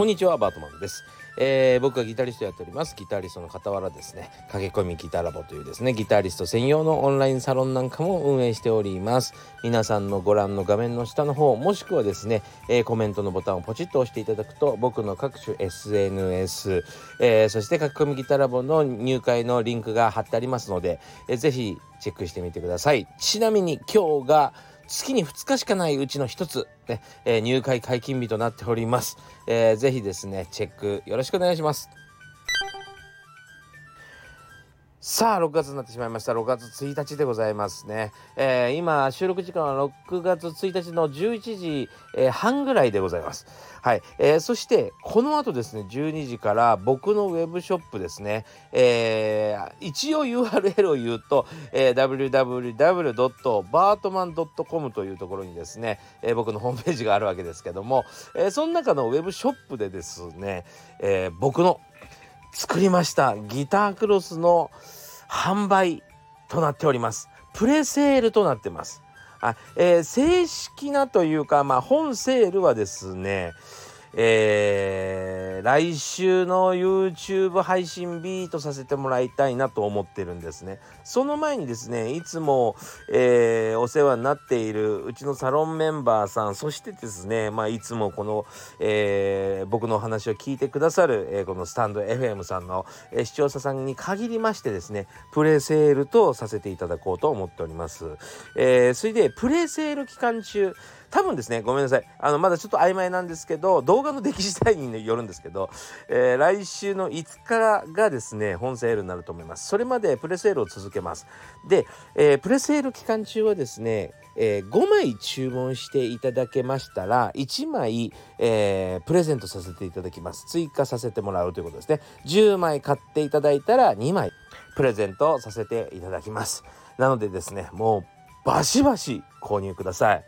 こんにちはバートマンです。えー、僕がギタリストやっております。ギタリストの傍らですね駆け込みギタラボというですねギタリスト専用のオンラインサロンなんかも運営しております。皆さんのご覧の画面の下の方もしくはですね、えー、コメントのボタンをポチッと押していただくと僕の各種 SNS、えー、そして駆け込みギタラボの入会のリンクが貼ってありますので、えー、ぜひチェックしてみてください。ちなみに今日が月に2日しかないうちの1つ、ねえー、入会解禁日となっております、えー、ぜひですねチェックよろしくお願いします。さあ6月になってしまいました。6月1日でございますね、えー、今収録時間は6月1日の11時、えー、半ぐらいでございます。はい、えー、そしてこの後ですね12時から僕のウェブショップですね、えー、一応 URL を言うと、えー、www.bartman.com というところにですね、えー、僕のホームページがあるわけですけども、えー、その中のウェブショップでですね、えー、僕の作りました。ギタークロスの販売となっております。プレセールとなってます。あ、えー、正式なというかまあ本セールはですねえー、来週の YouTube 配信ビートさせてもらいたいなと思ってるんですね。その前にですね、いつも、えー、お世話になっているうちのサロンメンバーさん、そしてですね、まあ、いつもこの、えー、僕の話を聞いてくださる、え、このスタンド FM さんの、え、視聴者さんに限りましてですね、プレセールとさせていただこうと思っております。え、それで、プレセール期間中、多分ですねごめんなさい。あのまだちょっと曖昧なんですけど動画の出来次第によるんですけど、えー、来週の5日がですね本セールになると思います。それまでプレセールを続けます。で、えー、プレセール期間中はですねえー、5枚注文していただけましたら1枚、えー、プレゼントさせていただきます。追加させてもらうということですね。10枚買っていただいたら2枚プレゼントさせていただきます。なのでですねもうバシバシ購入ください。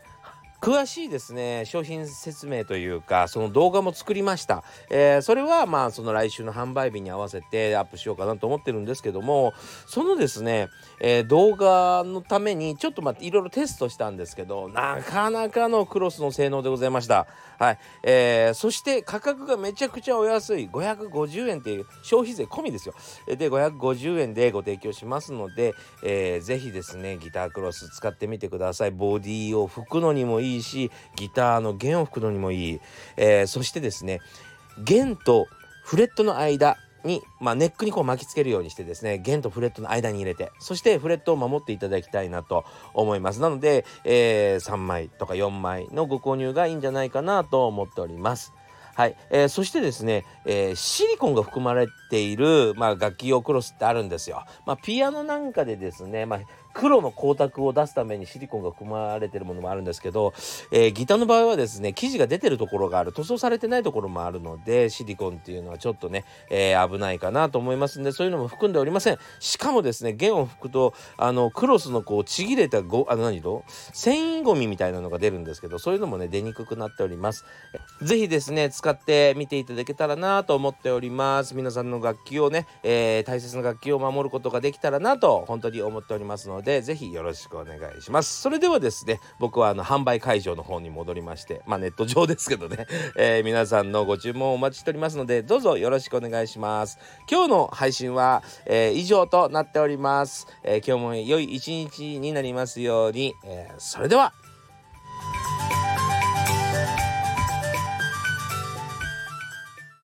詳しいですね商品説明というかその動画も作りました、えー、それはまあその来週の販売日に合わせてアップしようかなと思ってるんですけどもそのですね、えー、動画のためにちょっと待っていろいろテストしたんですけどなかなかのクロスの性能でございました。はい、えー、そして価格がめちゃくちゃお安い。550円っていう消費税込みですよ。で550円でご提供しますので、えー、ぜひですねギタークロス使ってみてください。ボディを拭くのにもいいいいしギターの弦を吹くのにもいい、えー、そしてですね弦とフレットの間に、まあ、ネックにこう巻きつけるようにしてですね弦とフレットの間に入れてそしてフレットを守っていただきたいなと思います。なので、えー、3枚とか4枚のご購入がいいんじゃないかなと思っております。はい、えー、そしてですね、えー、シリコンが含まれている、まあ、楽器用クロスってあるんですよ。まあ、ピアノなんかでですね、まあ、黒の光沢を出すためにシリコンが含まれてるものもあるんですけど、えー、ギターの場合はですね生地が出てるところがある。塗装されてないところもあるのでシリコンっていうのはちょっとね、えー、危ないかなと思いますんでそういうのも含んでおりません。しかもですね弦を吹くとあのクロスのこうちぎれたごあの何と？繊維ゴミみたいなのが出るんですけどそういうのもね出にくくなっております。是非ですね使ってみていただけたらなと思っております。皆さんの楽器をね、えー、大切な楽器を守ることができたらなと本当に思っておりますのででぜひよろしくお願いします。それではですね僕はあの販売会場の方に戻りましてまあネット上ですけどね、えー、皆さんのご注文をお待ちしておりますのでどうぞよろしくお願いします。今日の配信は、えー、以上となっております、えー、今日も良い一日になりますように、えそれでは。